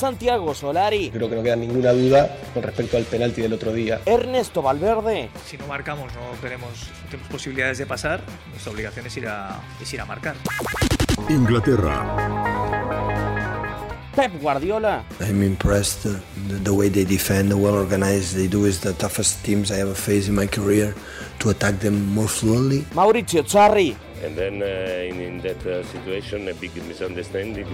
Santiago Solari. Creo que no queda ninguna duda con respecto al penalti del otro día. Ernesto Valverde. Si no marcamos, no tenemos, tenemos posibilidades de pasar. Nuestra obligación es ir a, es ir a marcar. Inglaterra. Pep Guardiola. I'm impressed the, the way they defend, the well organized they do is the toughest teams I ever faced in my career to attack them more fluently. Maurizio Sarri. and then uh, in, in that uh, situation a big misunderstanding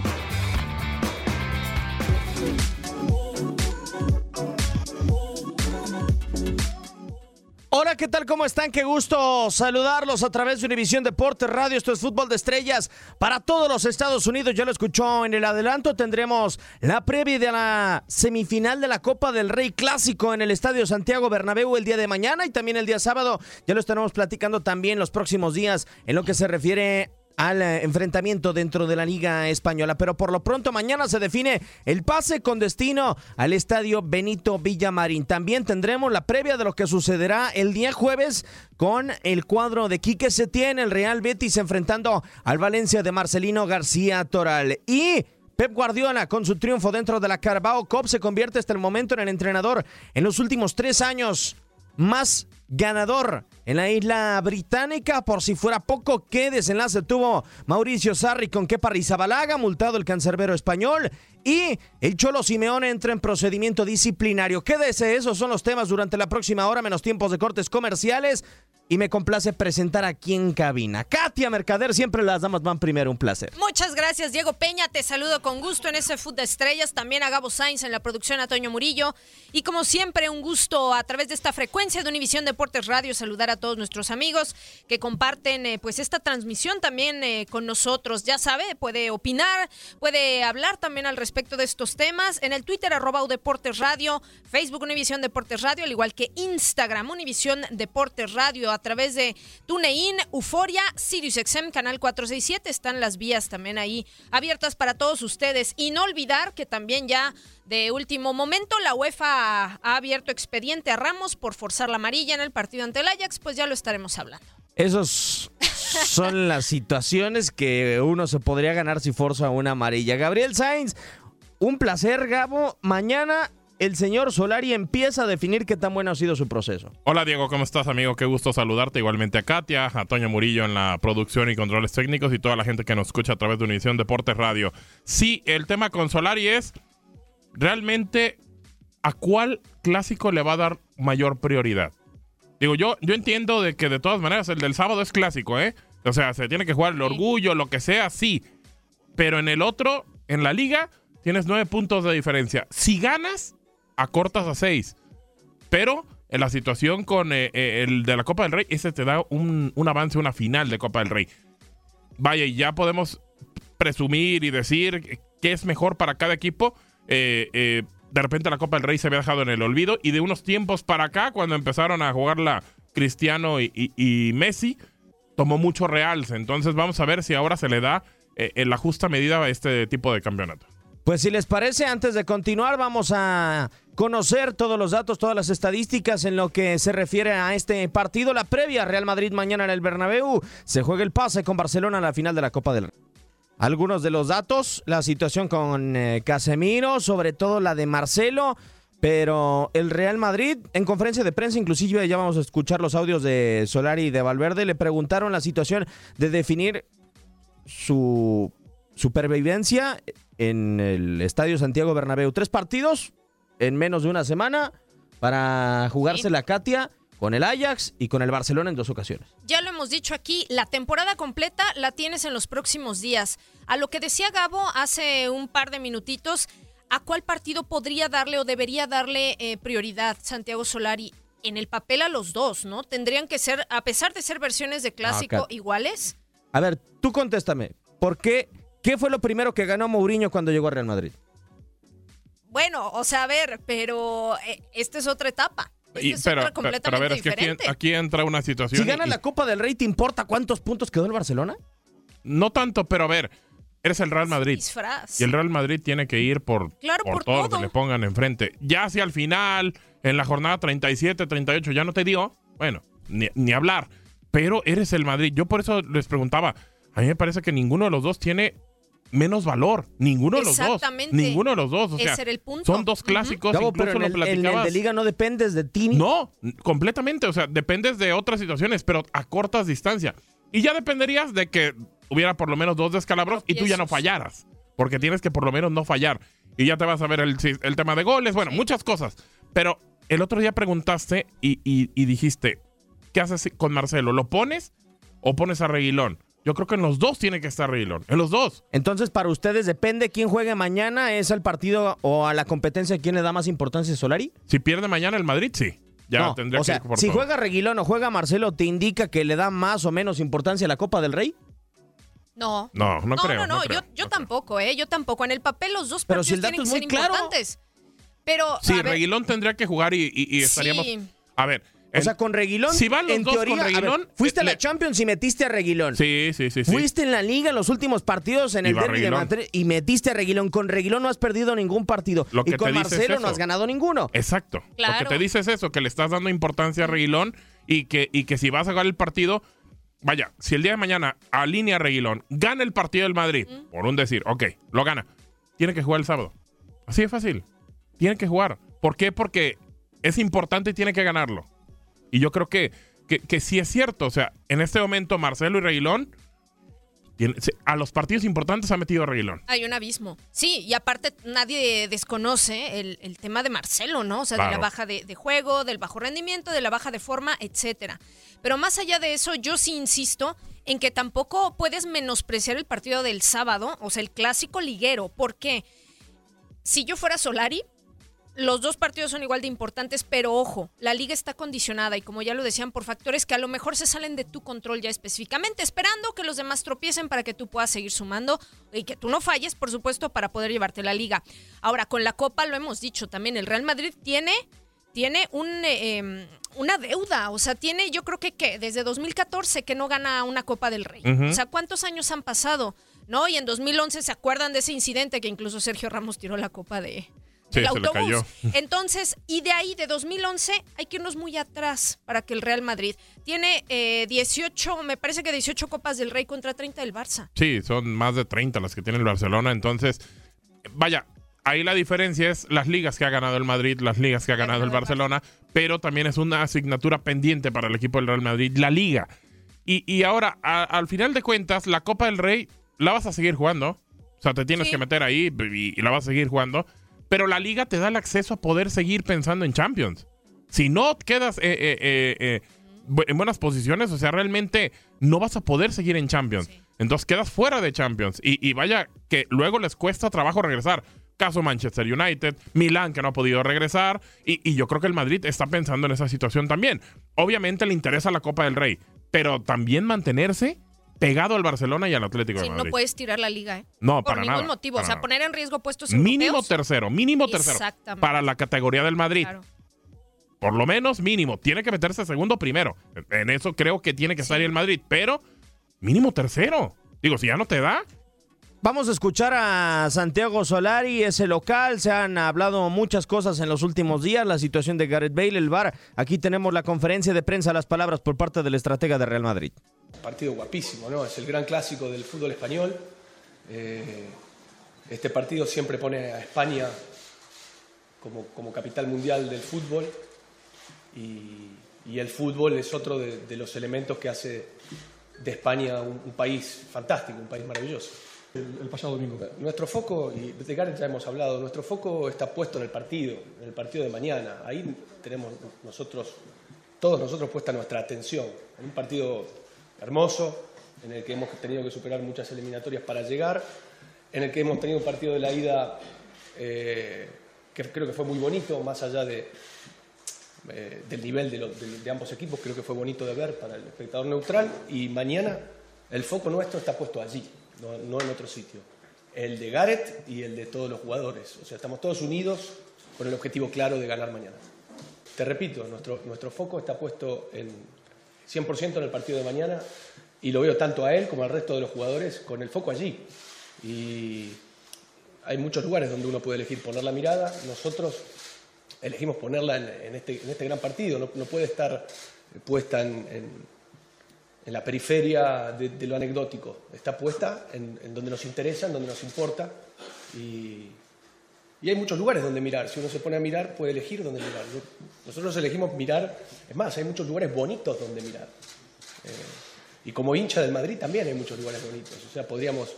Hola, ¿qué tal? ¿Cómo están? Qué gusto saludarlos a través de Univisión Deportes Radio. Esto es Fútbol de Estrellas para todos los Estados Unidos. Ya lo escuchó en el adelanto. Tendremos la previa de la semifinal de la Copa del Rey Clásico en el Estadio Santiago Bernabéu el día de mañana y también el día sábado. Ya lo estaremos platicando también los próximos días en lo que se refiere al eh, enfrentamiento dentro de la Liga Española. Pero por lo pronto mañana se define el pase con destino al estadio Benito Villamarín. También tendremos la previa de lo que sucederá el día jueves con el cuadro de Quique Setién, el Real Betis enfrentando al Valencia de Marcelino García Toral. Y Pep Guardiola, con su triunfo dentro de la Carabao Cup, se convierte hasta el momento en el entrenador en los últimos tres años más ganador en la isla británica. Por si fuera poco, ¿qué desenlace tuvo Mauricio Sarri con Kepa Rizabalaga, multado el cancerbero español? Y el Cholo Simeone entra en procedimiento disciplinario. Quédese, esos son los temas durante la próxima hora, menos tiempos de cortes comerciales. Y me complace presentar aquí en cabina. Katia Mercader, siempre las damas van primero, un placer. Muchas gracias, Diego Peña. Te saludo con gusto en ese Food de Estrellas. También a Gabo Sainz en la producción, a Toño Murillo. Y como siempre, un gusto a través de esta frecuencia de Univisión Deportes Radio saludar a todos nuestros amigos que comparten eh, pues esta transmisión también eh, con nosotros. Ya sabe, puede opinar, puede hablar también al respecto de estos temas en el Twitter arroba Deportes Radio, Facebook Univisión Deportes Radio, al igual que Instagram Univisión Deportes Radio a través de TuneIn, Euforia, SiriusXM, Canal 467. Están las vías también ahí abiertas para todos ustedes. Y no olvidar que también ya de último momento la UEFA ha, abierto expediente a Ramos por forzar la amarilla en el partido ante el Ajax, pues ya lo estaremos hablando. Esos son las situaciones que uno se podría ganar si forza una amarilla. Gabriel Sainz, un placer, Gabo. Mañana el señor Solari empieza a definir qué tan bueno ha sido su proceso. Hola Diego, ¿cómo estás amigo? Qué gusto saludarte. Igualmente a Katia, a Toño Murillo en la producción y controles técnicos y toda la gente que nos escucha a través de Univisión Deportes Radio. Sí, el tema con Solari es realmente a cuál clásico le va a dar mayor prioridad. Digo, yo, yo entiendo de que de todas maneras el del sábado es clásico, ¿eh? O sea, se tiene que jugar el orgullo, lo que sea, sí. Pero en el otro, en la liga, tienes nueve puntos de diferencia. Si ganas, acortas a seis. Pero en la situación con eh, eh, el de la Copa del Rey, ese te da un, un avance, una final de Copa del Rey. Vaya, y ya podemos presumir y decir qué es mejor para cada equipo. Eh, de repente la Copa del Rey se había dejado en el olvido y de unos tiempos para acá, cuando empezaron a jugarla Cristiano y, y- y Messi, tomó mucho realce. Entonces vamos a ver si ahora se le da en la justa medida a este tipo de campeonato. Pues si les parece, antes de continuar, vamos a conocer todos los datos, todas las estadísticas en lo que se refiere a este partido. La previa, Real Madrid mañana en el Bernabéu. Se juega el pase con Barcelona a la final de la Copa del Rey. Algunos de los datos, la situación con eh, Casemiro, sobre todo la de Marcelo, pero el Real Madrid, en conferencia de prensa, inclusive ya vamos a escuchar los audios de Solari y de Valverde, le preguntaron la situación de definir su supervivencia en el Estadio Santiago Bernabéu. Tres partidos en menos de una semana para jugarse la Katia con el Ajax y con el Barcelona en dos ocasiones. Ya lo hemos dicho aquí, la temporada completa la tienes en los próximos días. A lo que decía Gabo hace un par de minutitos, ¿a cuál partido podría darle o debería darle eh, prioridad Santiago Solari? En el papel a los dos, ¿no? Tendrían que ser, a pesar de ser versiones de clásico iguales. A ver, tú contéstame. ¿Por qué? ¿Qué fue lo primero que ganó Mourinho cuando llegó a Real Madrid? Bueno, o sea, a ver, pero eh, esta es otra etapa. Esta Y- es pero, otra pero- a ver, es que aquí, entra una situación. Si gana y- la Copa del Rey, ¿te importa cuántos puntos quedó el Barcelona? No tanto, pero a ver, eres el Real Madrid. Disfraz. Y el Real Madrid tiene que ir por, Claro, por todo, lo que le pongan enfrente. Ya hacia el final, en la jornada 37, 38, ya no te dio, bueno, ni, ni hablar. Pero eres el Madrid. Yo por eso les preguntaba, a mí me parece que ninguno de los dos tiene menos valor. Ninguno de los dos. Exactamente. Ninguno de los dos. O sea, Ese era el punto. son dos clásicos, Gabo, incluso pero en lo el, en el platicabas. de Liga no dependes de ti. No, completamente. O sea, dependes de otras situaciones, pero a cortas distancias. Y ya dependerías de que hubiera por lo menos dos descalabros y tú ya no fallaras. Porque tienes que por lo menos no fallar. Y ya te vas a ver el, el tema de goles, bueno, muchas cosas. Pero el otro día preguntaste y, y- y dijiste, ¿qué haces con Marcelo? ¿Lo pones o pones a Reguilón? Yo creo que en los dos tiene que estar Reguilón. En los dos. Entonces, para ustedes, depende quién juegue mañana, ¿es al partido o a la competencia quién le da más importancia Solari? Si pierde mañana el Madrid, sí. Ya no, tendría o sea, que ir por si todo. juega Reguilón o juega Marcelo, ¿te indica que le da más o menos importancia a la Copa del Rey? No. No, no, creo. no, no, creo, yo, yo no creo. tampoco, ¿eh? Yo tampoco. En el papel los dos Pero partidos si el dato tienen es que muy ser claro. importantes. Pero, Sí, a ver, Reguilón tendría que jugar y, y- y estaríamos... Sí. A ver. O sea, con Reguilón, Si van los en dos con teoría, ver, Reguilón, fuiste a la Champions y metiste a Reguilón. Sí, sí, sí. sí. Fuiste en la liga en los últimos partidos en Y el derby de. Madrid y metiste a Reguilón. Con Reguilón no has perdido ningún partido. Lo y que con te dice es Marcelo no has ganado ninguno. Exacto. Lo Claro. que te dice es eso, que le estás dando importancia a Reguilón y que, y que si vas a ganar el partido, vaya, si el día de mañana alinea a Reguilón, gana el partido del Madrid, por un decir, ok, lo gana, tiene que jugar el sábado. Así de fácil. Tiene que jugar. ¿Por qué? Porque es importante y tiene que ganarlo. Y yo creo que, que, que sí es cierto. O sea, en este momento Marcelo y Reguilón, a los partidos importantes ha metido a Reguilón. Hay un abismo. Sí, y aparte nadie desconoce el, el tema de Marcelo, ¿no? O sea, de la baja de, de juego, del bajo rendimiento, de la baja de forma, etcétera. Pero más allá de eso, yo sí insisto en que tampoco puedes menospreciar el partido del sábado, o sea, el clásico liguero. ¿Por qué? Si yo fuera Solari, los dos partidos son igual de importantes, pero ojo, la liga está condicionada y como ya lo decían, por factores que a lo mejor se salen de tu control ya específicamente, esperando que los demás tropiecen para que tú puedas seguir sumando y que tú no falles, por supuesto, para poder llevarte la liga. Ahora, con la Copa lo hemos dicho también, el Real Madrid tiene, tiene un, eh, em, una deuda, o sea, tiene yo creo que, desde 2014 que no gana una Copa del Rey. O sea, ¿cuántos años han pasado? ¿No? Y en 2011 se acuerdan de ese incidente que incluso Sergio Ramos tiró la Copa de, Sí, el se autobús. cayó. Entonces, y de ahí, de 2011, hay que irnos muy atrás para que el Real Madrid tiene eh, 18, me parece que 18 Copas del Rey contra 30 del Barça. Sí, son más de 30 las que tiene el Barcelona. Entonces, vaya, ahí la diferencia es las ligas que ha ganado el Madrid, las ligas que ha ganado el Barcelona, pero también es una asignatura pendiente para el equipo del Real Madrid, la liga. Y, y ahora, a- al final de cuentas, la Copa del Rey la vas a seguir jugando. O sea, te tienes Sí. que meter ahí y, y la vas a seguir jugando. Pero la liga te da el acceso a poder seguir pensando en Champions. Si no quedas eh, eh, eh, en buenas posiciones, o sea, realmente no vas a poder seguir en Champions. Entonces quedas fuera de Champions. Y, y vaya que luego les cuesta trabajo regresar. Caso Manchester United, Milán que no ha podido regresar. Y, y yo creo que el Madrid está pensando en esa situación también. Obviamente le interesa la Copa del Rey, pero también mantenerse pegado al Barcelona y al Atlético Sí, de no puedes tirar la liga, ¿eh? No, Por para ningún nada, motivo. O sea, nada. poner en riesgo puestos Mínimo europeos. tercero, mínimo tercero. Exactamente. Para la categoría del Madrid. Claro. Por lo menos mínimo. Tiene que meterse segundo primero. En eso creo que tiene que estar ahí el Madrid. Pero mínimo tercero. Digo, si ya no te da. Vamos a escuchar a Santiago Solari, ese local. Se han hablado muchas cosas en los últimos días. La situación de Gareth Bale, el VAR. Aquí tenemos la conferencia de prensa, las palabras por parte del estratega de Real Madrid. Partido guapísimo, ¿no? Es el gran clásico del fútbol español. Eh, este partido siempre pone a España como, como capital mundial del fútbol y, y el fútbol es otro de, de los elementos que hace de España un, un país fantástico, un país maravilloso. el, pasado domingo. Nuestro foco, y de Gareth ya hemos hablado, nuestro foco está puesto en el partido, en el partido de mañana. Ahí tenemos nosotros, todos nosotros puesta nuestra atención. En un partido hermoso, en el que hemos tenido que superar muchas eliminatorias para llegar, en el que hemos tenido un partido de la ida eh, que creo que fue muy bonito, más allá eh, del nivel de, ambos equipos, creo que fue bonito de ver para el espectador neutral. Y mañana el foco nuestro está puesto allí, no, no en otro sitio. el de Gareth y el de todos los jugadores. O sea, estamos todos unidos con el objetivo claro de ganar mañana. Te repito, nuestro, nuestro foco está puesto en 100% en el partido de mañana y lo veo tanto a él como al resto de los jugadores con el foco allí. Y hay muchos lugares donde uno puede elegir poner la mirada. Nosotros elegimos ponerla en, este, este, gran partido. No, puede estar puesta en, en, la periferia de, lo anecdótico. Está puesta en, donde nos interesa, en donde nos importa. Y, y, hay muchos lugares donde mirar. Si uno se pone a mirar, puede elegir dónde mirar. Nosotros elegimos mirar. Es más, hay muchos lugares bonitos donde mirar. Eh, y como hincha del Madrid también hay muchos lugares bonitos. O sea, podríamos,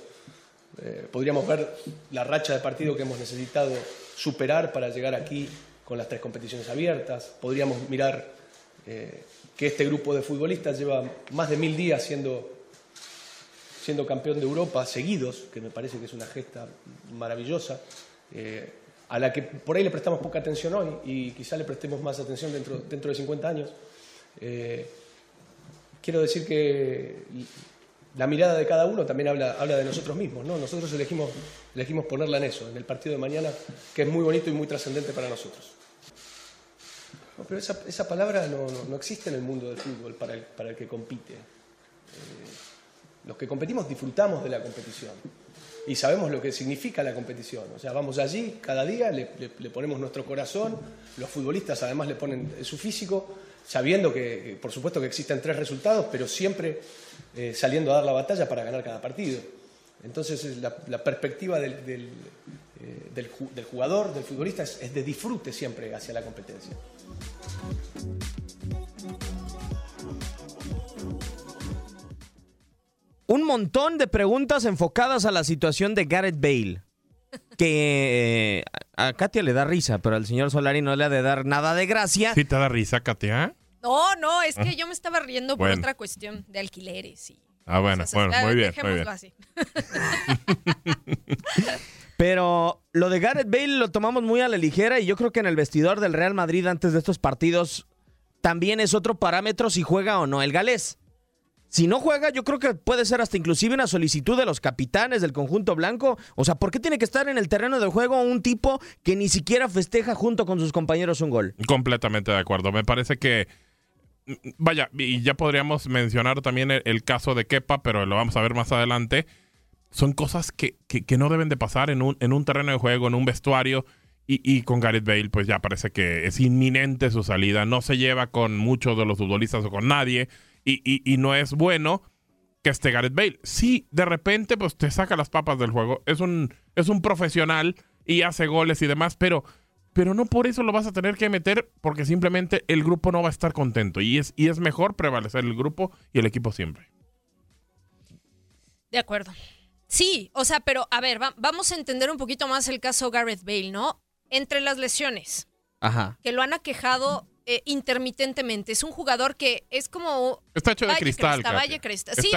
eh, podríamos ver la racha de partido que hemos necesitado superar para llegar aquí con las tres competiciones abiertas. Podríamos mirar eh, que este grupo de futbolistas lleva más de mil días siendo, siendo campeón de Europa seguidos, que me parece que es una gesta maravillosa, eh, a la que por ahí le prestamos poca atención hoy y quizá le prestemos más atención dentro, dentro de 50 años quiero decir que la mirada de cada uno también habla, habla de nosotros mismos, ¿no? Nosotros elegimos, elegimos ponerla en eso, en el partido de mañana, que es muy bonito y muy trascendente para nosotros. pero esa, esa palabra no, no, existe en el mundo del fútbol para el, para el que compite. Eh, los que competimos disfrutamos de la competición y sabemos lo que significa la competición. O sea, vamos allí cada día, le, le ponemos nuestro corazón, los futbolistas además le ponen su físico sabiendo que, por supuesto, que existen tres resultados, pero siempre eh, saliendo a dar la batalla para ganar cada partido. Entonces, la, perspectiva del, eh, del, jugador, del futbolista, es, es de disfrute siempre hacia la competencia. Montón de preguntas enfocadas a la situación de Gareth Bale que eh, a Katia le da risa, pero al señor Solari no le ha de dar nada de gracia. ¿Sí te da risa, Katia? No, no, es que yo me estaba riendo por otra cuestión de alquileres. Y ah, bueno, bueno, muy bien. Muy bien. Así. Pero lo de Gareth Bale lo tomamos muy a la ligera y yo creo que en el vestidor del Real Madrid antes de estos partidos también es otro parámetro si juega o no el galés. Si no juega, yo creo que puede ser hasta inclusive una solicitud de los capitanes del conjunto blanco. O sea, ¿por qué tiene que estar en el terreno de juego un tipo que ni siquiera festeja junto con sus compañeros un gol? Completamente de acuerdo. Me parece que vaya, y ya podríamos mencionar también el, caso de Kepa, pero lo vamos a ver más adelante. Son cosas que, que, no deben de pasar en un, en un terreno de juego, en un vestuario. Y, y, con Gareth Bale, pues ya parece que es inminente su salida. No se lleva con muchos de los futbolistas o con nadie. Y, y, y no es bueno que esté Gareth Bale. Sí, de repente, pues te saca las papas del juego. Es un, es un profesional y hace goles y demás, pero pero no por eso lo vas a tener que meter porque simplemente el grupo no va a estar contento y es, y es mejor prevalecer el grupo y el equipo siempre. De acuerdo. Sí, o sea, pero a ver, vamos a entender un poquito más el caso Gareth Bale, ¿no? Entre las lesiones Ajá. que lo han aquejado eh, intermitentemente. Es un jugador que es como... Está hecho de cristal. Está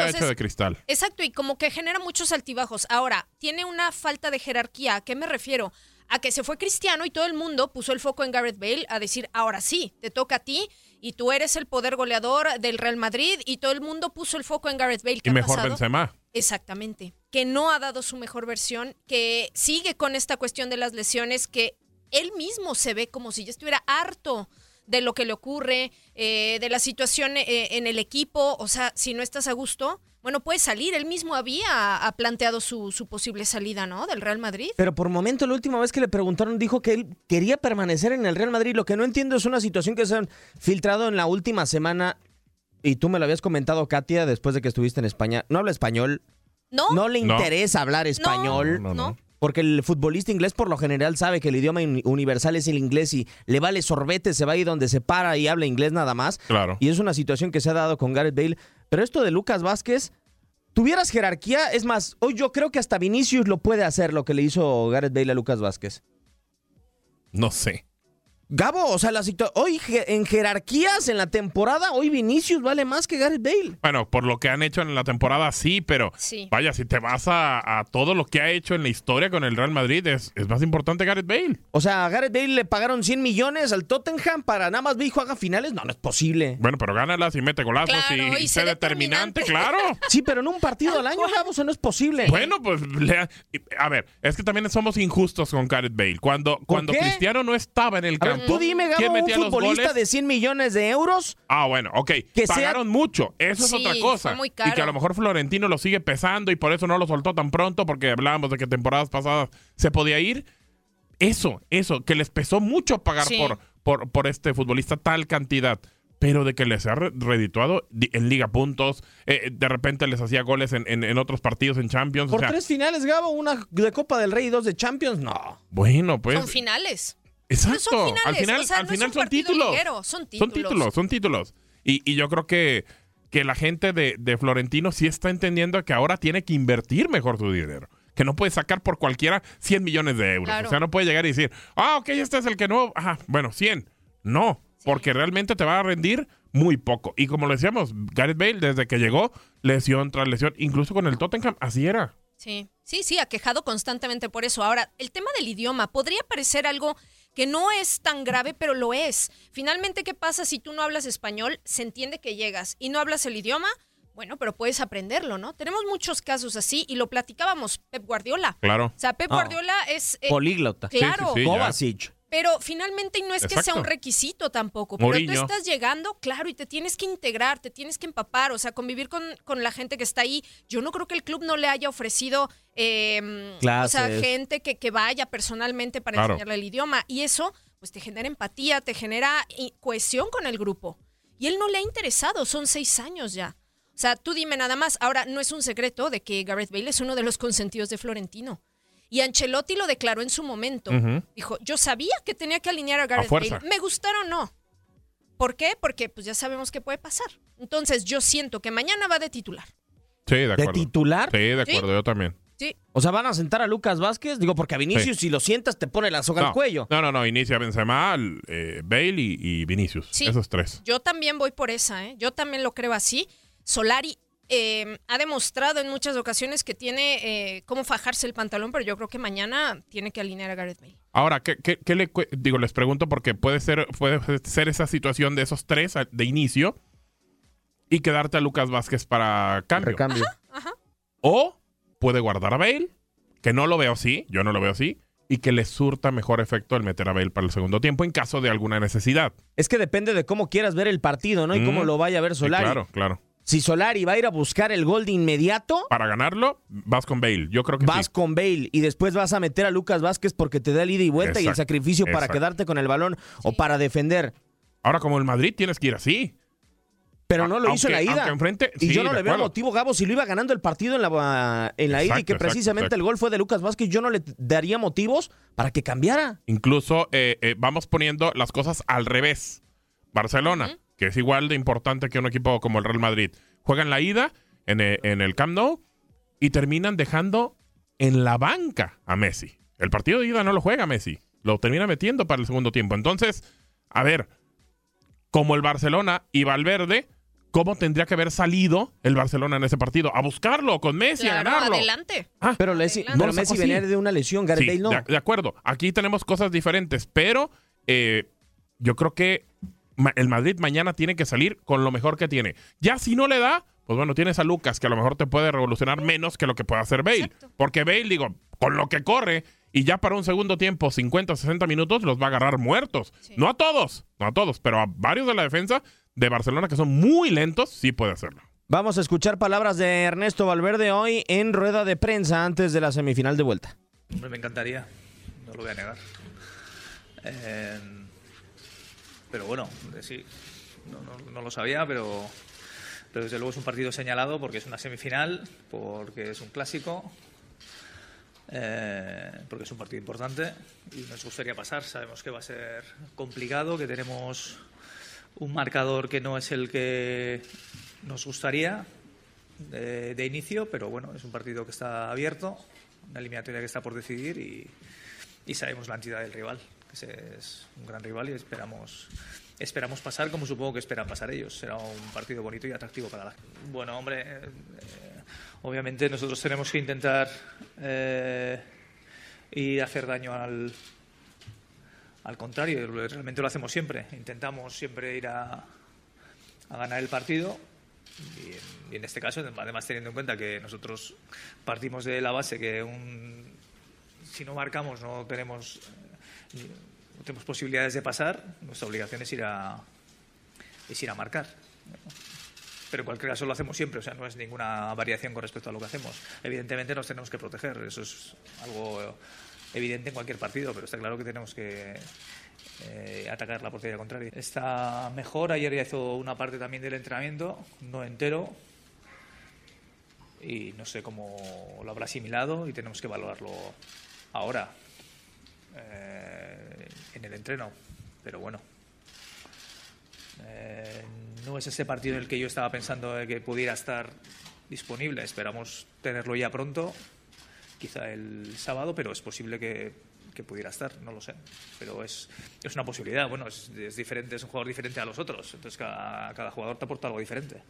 hecho de cristal. Exacto, y como que genera muchos altibajos. Ahora, tiene una falta de jerarquía. ¿A qué me refiero? a que se fue Cristiano y todo el mundo puso el foco en Gareth Bale a decir, ahora sí, te toca a ti y tú eres el poder goleador del Real Madrid y todo el mundo puso el foco en Gareth Bale. Y mejor Benzema. Exactamente. Que no ha dado su mejor versión, que sigue con esta cuestión de las lesiones, que él mismo se ve como si ya estuviera harto de lo que le ocurre, eh, de la situación eh, en el equipo. O sea, si no estás a gusto, bueno, puede salir. Él mismo había planteado su, su, posible salida, ¿no? Del Real Madrid. Pero por momento, la última vez que le preguntaron, dijo que él quería permanecer en el Real Madrid. Lo que no entiendo es una situación que se han filtrado en la última semana. Y tú me lo habías comentado, Katia, después de que estuviste en España. No habla español. No. No le interesa hablar español. No, no, Porque el futbolista inglés por lo general sabe que el idioma universal es el inglés y le vale sorbete, se va ahí donde se para y habla inglés nada más. Claro. Y es una situación que se ha dado con Gareth Bale. Pero esto de Lucas Vázquez, tuvieras jerarquía, es más, hoy yo creo que hasta Vinicius lo puede hacer lo que le hizo Gareth Bale a Lucas Vázquez. No sé. Gabo, o sea, la situación. Hoy je- en jerarquías en la temporada, hoy Vinicius vale más que Gareth Bale. Bueno, por lo que han hecho en la temporada, sí, pero Sí. vaya, si te vas a, a todo lo que ha hecho en la historia con el Real Madrid, es, es más importante Gareth Bale. O sea, a Gareth Bale le pagaron 100 millones al Tottenham para nada más hijo haga finales. No, no es posible. Bueno, pero gánalas y mete golazos Claro, y, y sé determinante, determinante. claro. Sí, pero en un partido al año, Gabo, eso no es posible. Bueno, pues le- a ver, es que también somos injustos con Gareth Bale. Cuando, cuando? Cristiano no estaba en el campo, tú dime, ¿quién Gabo, un metía los futbolista goles? de 100 millones de euros. Ah, bueno, ok. Que sea- Pagaron mucho. Eso es Sí, otra cosa. fue muy Y que a caro. lo mejor Florentino lo sigue pesando y por eso no lo soltó tan pronto, porque hablábamos de que temporadas pasadas se podía ir. Eso, eso, que les pesó mucho pagar Sí. por, por, por este futbolista tal cantidad. Pero de que les ha re- redituado di- en liga puntos, eh, de repente les hacía goles en, en- en otros partidos en Champions. o Por sea, tres finales, Gabo, una de Copa del Rey y dos de Champions. No. bueno, pues. Son finales. Exacto. son finales, al final, o sea, al no final son títulos. son Son títulos. son títulos. Y, y yo creo que, que la gente de, de Florentino sí está entendiendo que ahora tiene que invertir mejor su dinero. Que no puede sacar por cualquiera 100 millones de euros. Claro. O sea, no puede llegar y decir, ah, ok, este es el que no. Ajá, bueno, 100. No, porque realmente te va a rendir muy poco. Y como le decíamos, Gareth Bale, desde que llegó, lesión tras lesión, incluso con el Tottenham, así era. Sí, sí, sí, aquejado constantemente por eso. Ahora, el tema del idioma podría parecer algo que no es tan grave, pero lo es. Finalmente, ¿qué pasa si tú no hablas español? Se entiende que llegas y no hablas el idioma. Bueno, pero puedes aprenderlo, ¿no? Tenemos muchos casos así y lo platicábamos Pep Guardiola. Claro. O sea, Pep Ah. Guardiola es... eh, Políglota. claro, Sí, sí, sí. ya. Kovacic. Pero finalmente no es que sea un requisito tampoco. Pero Mourinho. tú estás llegando, claro, y te tienes que integrar, te tienes que empapar, o sea, convivir con, con la gente que está ahí. Yo no creo que el club no le haya ofrecido, eh, o sea, gente que, que vaya personalmente para Claro. enseñarle el idioma. Y eso, pues te genera empatía, te genera i- cohesión con el grupo. Y él no le ha interesado, son seis años ya. O sea, tú dime nada más. Ahora, no es un secreto de que Gareth Bale es uno de los consentidos de Florentino. Y Ancelotti lo declaró en su momento. Dijo, yo sabía que tenía que alinear a Gareth. Bale. Me gustaron o no. ¿Por qué? Porque pues ya sabemos qué puede pasar. Entonces yo siento que mañana va de titular. Sí, de ¿De acuerdo. titular? Sí, de Sí. acuerdo, yo también. Sí. O sea, van a sentar a Lucas Vázquez. Digo, porque a Vinicius, si lo sientas, te pone la soga No, al cuello. No, no, no. Inicia Benzema, eh, Bale y, y Vinicius. Sí. Esos tres. Yo también voy por esa, ¿eh? Yo también lo creo así. Solari eh, ha demostrado en muchas ocasiones que tiene eh, cómo fajarse el pantalón, pero yo creo que mañana tiene que alinear a Gareth Bale. Ahora, ¿qué, qué- qué le digo? Les pregunto porque puede ser, puede ser esa situación de esos tres de inicio y quedarte a Lucas Vázquez para cambio. Recambio. O puede guardar a Bale, que no lo veo así, yo no lo veo así, y que le surta mejor efecto el meter a Bale para el segundo tiempo en caso de alguna necesidad. Es que depende de cómo quieras ver el partido, ¿no? Y Mm. cómo lo vaya a ver Sí, Solari. claro, claro. Si Solari va a ir a buscar el gol de inmediato, Para ganarlo, vas con Bale. Yo creo que vas sí. con Bale y después vas a meter a Lucas Vázquez porque te da el ida y vuelta y el Exacto, sacrificio para quedarte con el balón o para defender. Ahora, como el Madrid, tienes que ir así. Pero no lo Aunque- hizo en la ida. enfrente- y sí, yo no le veo motivo, Gabo, si lo iba ganando el partido en la, en la ida y que exacto, precisamente exacto. el gol fue de Lucas Vázquez, yo no le daría motivos para que cambiara. Incluso eh, eh, vamos poniendo las cosas al revés. Barcelona, que es igual de importante que un equipo como el Real Madrid, juegan la ida en el, en el Camp Nou y terminan dejando en la banca a Messi. El partido de ida no lo juega Messi, lo termina metiendo para el segundo tiempo. Entonces, a ver, como el Barcelona y Valverde, ¿cómo tendría que haber salido el Barcelona en ese partido? A buscarlo con Messi, a ganarlo. adelante. Ah, Pero, Messi- Adelante. pero Messi venía de una lesión, Gareth Sí, Bale no. de, de acuerdo. Aquí tenemos cosas diferentes, pero eh, yo creo que el Madrid mañana tiene que salir con lo mejor que tiene. Ya si no le da, pues bueno, tienes a Lucas que a lo mejor te puede revolucionar menos que lo que puede hacer Bale. Exacto. Porque Bale, digo, con lo que corre y ya para un segundo tiempo, 50 o 60 minutos, los va a agarrar muertos. Sí. No a todos, no a todos, pero a varios de la defensa de Barcelona que son muy lentos, sí puede hacerlo. Vamos a escuchar palabras de Ernesto Valverde hoy en rueda de prensa antes de la semifinal de vuelta. Hombre, me encantaría, no lo voy a negar. Eh, pero bueno, eh, sí, no, no- lo sabía, pero, desde luego es un partido señalado porque es una semifinal, porque es un clásico, eh, porque es un partido importante y nos gustaría pasar. Sabemos que va a ser complicado, que tenemos un marcador que no es el que nos gustaría de, de inicio, pero bueno, es un partido que está abierto, una eliminatoria que está por decidir y sabemos la entidad del rival. Es un gran rival y esperamos esperamos pasar como supongo que esperan pasar ellos. Será un partido bonito y atractivo para la Bueno, hombre, eh, obviamente nosotros tenemos que intentar eh, y hacer daño al, al contrario, realmente lo hacemos siempre. Intentamos siempre ir a, a ganar el partido y en, este caso, además teniendo en cuenta que nosotros partimos de la base que un, si no marcamos no tenemos, eh, no tenemos posibilidades de pasar, nuestra obligación es ir a, es ir a marcar. Pero en cualquier caso lo hacemos siempre, o sea, no es ninguna variación con respecto a lo que hacemos. Evidentemente nos tenemos que proteger, eso es algo evidente en cualquier partido, pero está claro que tenemos que eh, atacar la portería contraria. Está mejor, ayer ya hizo una parte también del entrenamiento, no entero, y no sé cómo lo habrá asimilado y tenemos que valorarlo ahora eh, en el entreno, pero bueno. Eh, no es ese partido en el que yo estaba pensando que pudiera estar disponible. Esperamos tenerlo ya pronto, quizá el sábado, pero es posible que pudiera estar, no lo sé. Pero es, es una posibilidad. Bueno, es, diferente, es un jugador diferente a los otros. Entonces cada jugador te aporta algo diferente.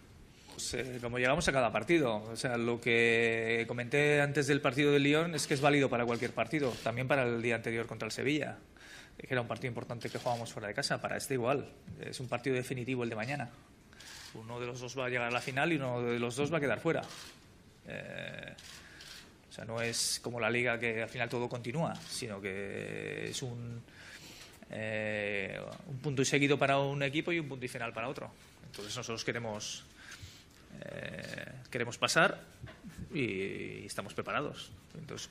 Pues, eh, como llegamos a cada partido. O sea, lo que comenté antes del partido de Lyon es que es válido para cualquier partido, también para el día anterior contra el Sevilla, que era un partido importante que jugábamos fuera de casa. Para este igual, es un partido definitivo el de mañana. Uno de los dos va a llegar a la final y uno de los dos va a quedar fuera. Eh, o sea, no es como la liga que al final todo continúa, sino que es eh, un punto y seguido para un equipo y un punto y final para otro. Entonces nosotros queremos, eh, queremos pasar y, estamos preparados. Entonces,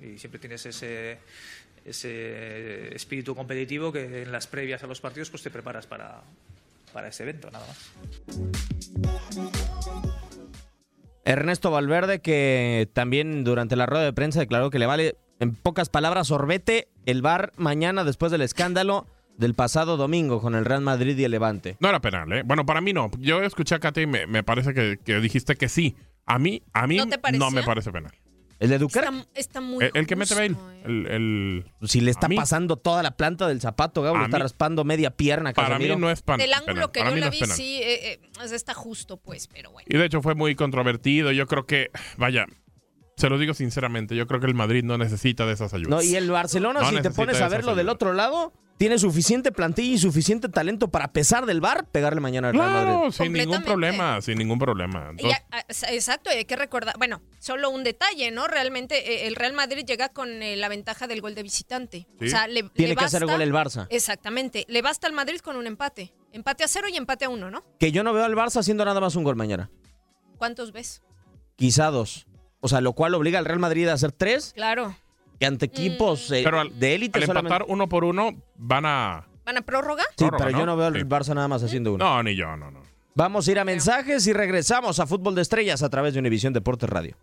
y siempre tienes ese, ese espíritu competitivo que en las previas a los partidos pues te preparas para, para ese evento, nada más. Ernesto Valverde, que también durante la rueda de prensa declaró que le vale, en pocas palabras, sorbete el bar mañana después del escándalo del pasado domingo con el Real Madrid y el Levante. No era penal, ¿eh? Bueno, para mí no. Yo escuché a Katy y me, parece que, dijiste que sí. A mí, a mí no me parece penal. ¿El de Duque? Está, muy el, que mete Bale. Eh. El, si le está pasando toda la planta del zapato, Gabo, le está raspando media pierna. Para mí no es penal. El ángulo que yo le vi, sí, eh, eh, está justo, pues, pero bueno. Y de hecho fue muy controvertido. Yo creo que, vaya, se lo digo sinceramente, yo creo que el Madrid no necesita de esas ayudas. No, y el Barcelona, si te pones a verlo del otro lado, tiene suficiente plantilla y suficiente talento para, a pesar del bar, pegarle mañana al Real Madrid. sin ningún problema, sin ningún problema. exacto, hay que recordar, bueno, solo un detalle, ¿no? Realmente eh, el Real Madrid llega con eh, la ventaja del gol de visitante. O sea, le, tiene que hacer gol el Barça. Exactamente, le basta al Madrid con un empate. Empate a cero y empate a uno, ¿no? Que yo no veo al Barça haciendo nada más un gol mañana. ¿Cuántos ves? Quizá dos. O sea, lo cual obliga al Real Madrid a hacer tres. Claro ante equipos mm. eh, de élite. Al empatar uno por uno, van a. ¿Van a prórroga? Sí, pero yo no veo al Barça nada más haciendo uno. No, ni yo, no, no. Vamos a ir a mensajes y regresamos a Fútbol de Estrellas a través de Univisión Deportes Radio.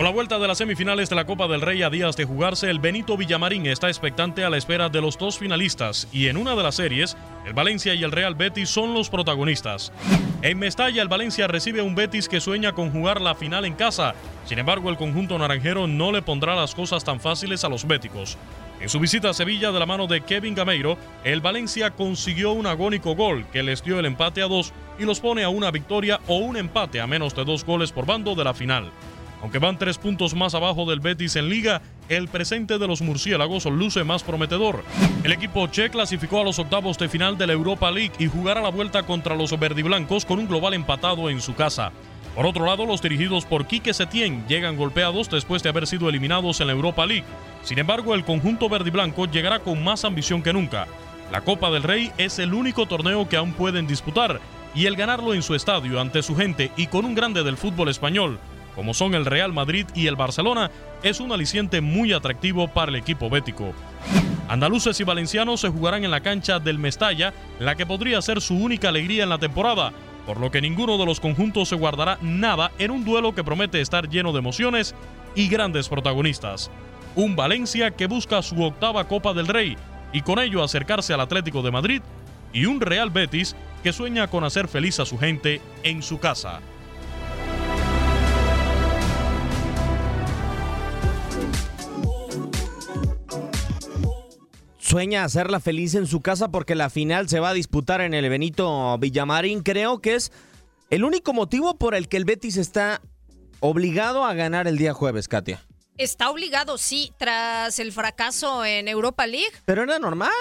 Con la vuelta de las semifinales de la Copa del Rey a días de jugarse, el Benito Villamarín está expectante a la espera de los dos finalistas y en una de las series, el Valencia y el Real Betis son los protagonistas. En Mestalla, el Valencia recibe un Betis que sueña con jugar la final en casa. Sin embargo, el conjunto naranjero no le pondrá las cosas tan fáciles a los béticos. En su visita a Sevilla de la mano de Kevin Gameiro, el Valencia consiguió un agónico gol que les dio el empate a dos y los pone a una victoria o un empate a menos de dos goles por bando de la final. Aunque van tres puntos más abajo del Betis en liga, el presente de los murciélagos luce más prometedor. El equipo Che clasificó a los octavos de final de la Europa League y jugará la vuelta contra los verdiblancos con un global empatado en su casa. Por otro lado, los dirigidos por Quique Setién llegan golpeados después de haber sido eliminados en la Europa League. Sin embargo, el conjunto verdiblanco llegará con más ambición que nunca. La Copa del Rey es el único torneo que aún pueden disputar y el ganarlo en su estadio ante su gente y con un grande del fútbol español como son el Real Madrid y el Barcelona, es un aliciente muy atractivo para el equipo bético. Andaluces y valencianos se jugarán en la cancha del Mestalla, la que podría ser su única alegría en la temporada, por lo que ninguno de los conjuntos se guardará nada en un duelo que promete estar lleno de emociones y grandes protagonistas. Un Valencia que busca su octava Copa del Rey y con ello acercarse al Atlético de Madrid, y un Real Betis que sueña con hacer feliz a su gente en su casa. Sueña hacerla feliz en su casa porque la final se va a disputar en el Benito Villamarín. Creo que es el único motivo por el que el Betis está obligado a ganar el día jueves, Katia. Está obligado, sí, tras el fracaso en Europa League. Pero era normal.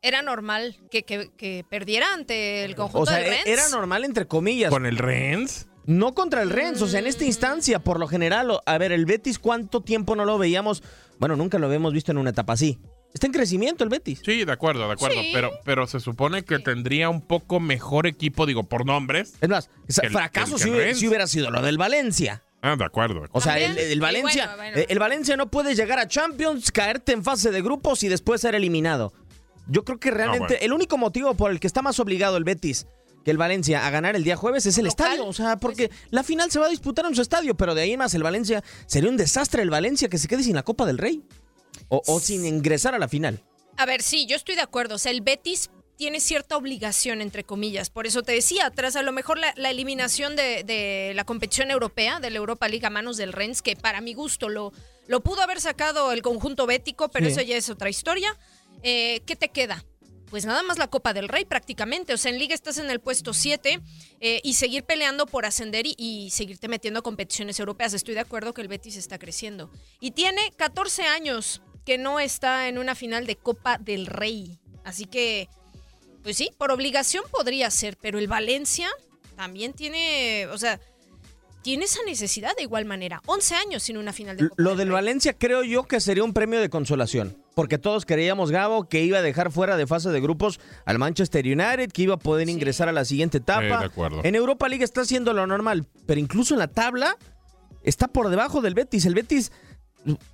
Era normal que, perdiera ante el conjunto o sea, del Rennes. Era normal entre comillas. ¿Con el Rennes? No contra el Rennes, o sea, en esta instancia, por lo general, a ver, el Betis, ¿cuánto tiempo no lo veíamos? Bueno, nunca lo habíamos visto en una etapa así. Está en crecimiento el Betis. Sí, de acuerdo, de acuerdo. Pero, pero se supone que tendría un poco mejor equipo, digo, por nombres. Es más, fracaso si, hubiera, sido lo del Valencia. Ah, de acuerdo. O sea, el, Valencia, el Valencia no puede llegar a Champions, caerte en fase de grupos y después ser eliminado. Yo creo que realmente el único motivo por el que está más obligado el Betis que el Valencia a ganar el día jueves es el estadio. O sea, porque la final se va a disputar en su estadio, pero de ahí en más el Valencia sería un desastre el Valencia que se quede sin la Copa del Rey o, sin ingresar a la final. A ver, sí, yo estoy de acuerdo. O sea, el Betis tiene cierta obligación, entre comillas. Por eso te decía, tras a lo mejor la, eliminación de, la competición europea, de la Europa League a manos del Rennes, que para mi gusto lo, lo pudo haber sacado el conjunto bético, pero eso ya es otra historia. Eh, ¿Qué te queda? Pues nada más la Copa del Rey prácticamente. O sea, en Liga estás en el puesto 7 eh, y seguir peleando por ascender y, y, seguirte metiendo a competiciones europeas. Estoy de acuerdo que el Betis está creciendo. Y tiene 14 años que no está en una final de Copa del Rey. Así que, pues sí, por obligación podría ser, pero el Valencia también tiene, o sea, tiene esa necesidad de igual manera. 11 años sin una final de Copa Lo del, Valencia creo yo que sería un premio de consolación. Porque todos creíamos, Gabo, que iba a dejar fuera de fase de grupos al Manchester United, que iba a poder ingresar a la siguiente etapa. en Europa League está haciendo lo normal, pero incluso en la tabla está por debajo del Betis. El Betis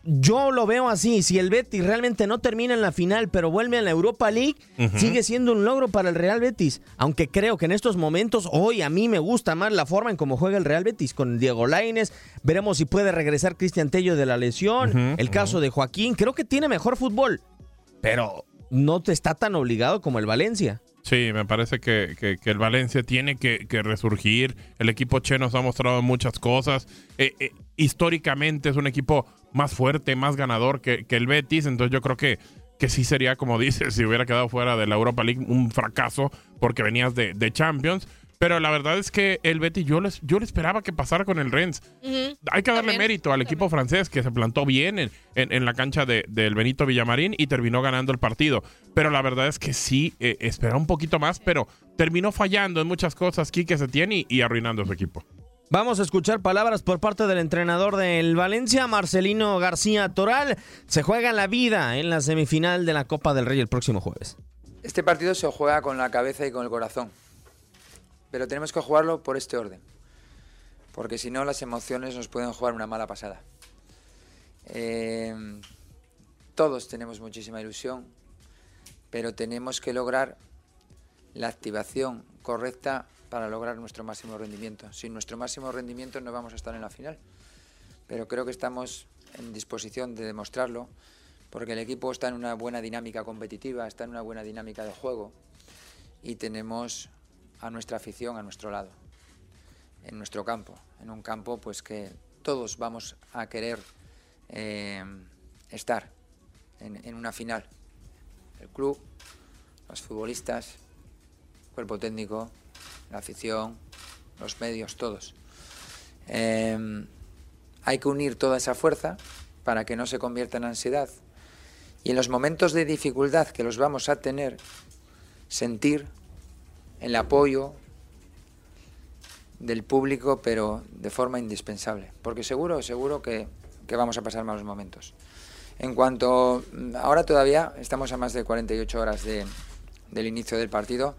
yo lo veo así, si el Betis realmente no termina en la final, pero vuelve a la Europa League, sigue siendo un logro para el Real Betis, aunque creo que en estos momentos hoy a mí me gusta más la forma en cómo juega el Real Betis con Diego Laines, veremos si puede regresar Cristian Tello de la lesión, el caso de Joaquín, creo que tiene mejor fútbol, pero no te está tan obligado como el Valencia. Sí, me parece que, el Valencia tiene que, resurgir. El equipo Che nos ha mostrado muchas cosas. Eh, eh, históricamente es un equipo más fuerte, más ganador que, el Betis. Entonces yo creo que, que sí sería, como dices, si hubiera quedado fuera de la Europa League, un fracaso porque venías de, de Champions. Pero la verdad es que el Betis, yo, les, yo le esperaba que pasara con el Rennes. Hay que darle mérito al equipo francés que se plantó bien en, en, la cancha de, del Benito Villamarín y terminó ganando el partido. Pero la verdad es que sí, eh, esperaba un poquito más, pero terminó fallando en muchas cosas Quique Setién y, y arruinando su equipo. Vamos a escuchar palabras por parte del entrenador del Valencia, Marcelino García Toral. Se juega la vida en la semifinal de la Copa del Rey el próximo jueves. Este partido se juega con la cabeza y con el corazón pero tenemos que jugarlo por este orden, porque si no las emociones nos pueden jugar una mala pasada. Eh, todos tenemos muchísima ilusión, pero tenemos que lograr la activación correcta para lograr nuestro máximo rendimiento. Sin nuestro máximo rendimiento no vamos a estar en la final, pero creo que estamos en disposición de demostrarlo, porque el equipo está en una buena dinámica competitiva, está en una buena dinámica de juego y tenemos a nuestra afición a nuestro lado, en nuestro campo, en un campo pues que todos vamos a querer eh, estar en, una final. El club, los futbolistas, cuerpo técnico, la afición, los medios, todos. Eh, hay que unir toda esa fuerza para que no se convierta en ansiedad. Y en los momentos de dificultad que los vamos a tener, sentir el apoyo del público, pero de forma indispensable, porque seguro, seguro que, vamos a pasar malos momentos. En cuanto, ahora todavía estamos a más de 48 horas del inicio del partido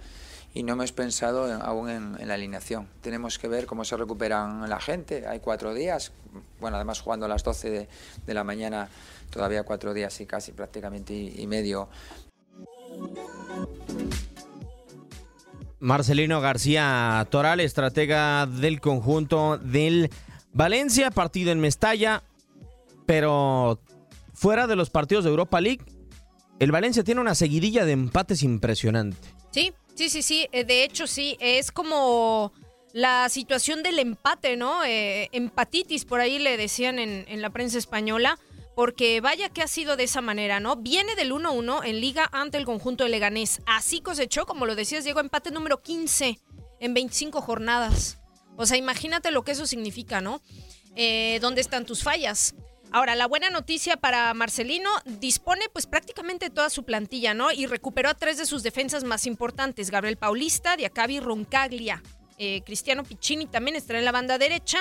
y no hemos pensado aún en, la alineación. Tenemos que ver cómo se recuperan la gente. Hay cuatro días, bueno, además jugando a las 12 de, la mañana, todavía cuatro días y casi prácticamente y, medio. Marcelino García Toral, estratega del conjunto del Valencia, partido en Mestalla, pero fuera de los partidos de Europa League, el Valencia tiene una seguidilla de empates impresionante. Sí, Sí, sí, sí. Eh, de hecho, sí. Es como la situación del empate, ¿no? Eh, empatitis, por ahí le decían en, la prensa española. Porque vaya que ha sido de esa manera, ¿no? Viene del 1-1 en liga ante el conjunto de Leganés. Así cosechó, como lo decías, Diego, empate número 15 en 25 jornadas. O sea, imagínate lo que eso significa, ¿no? Eh, ¿Dónde están tus fallas? Ahora, la buena noticia para Marcelino, dispone pues prácticamente toda su plantilla, ¿no? Y recuperó a tres de sus defensas más importantes, Gabriel Paulista, Diacabi Roncaglia. Eh, Cristiano Piccini también estará en la banda derecha.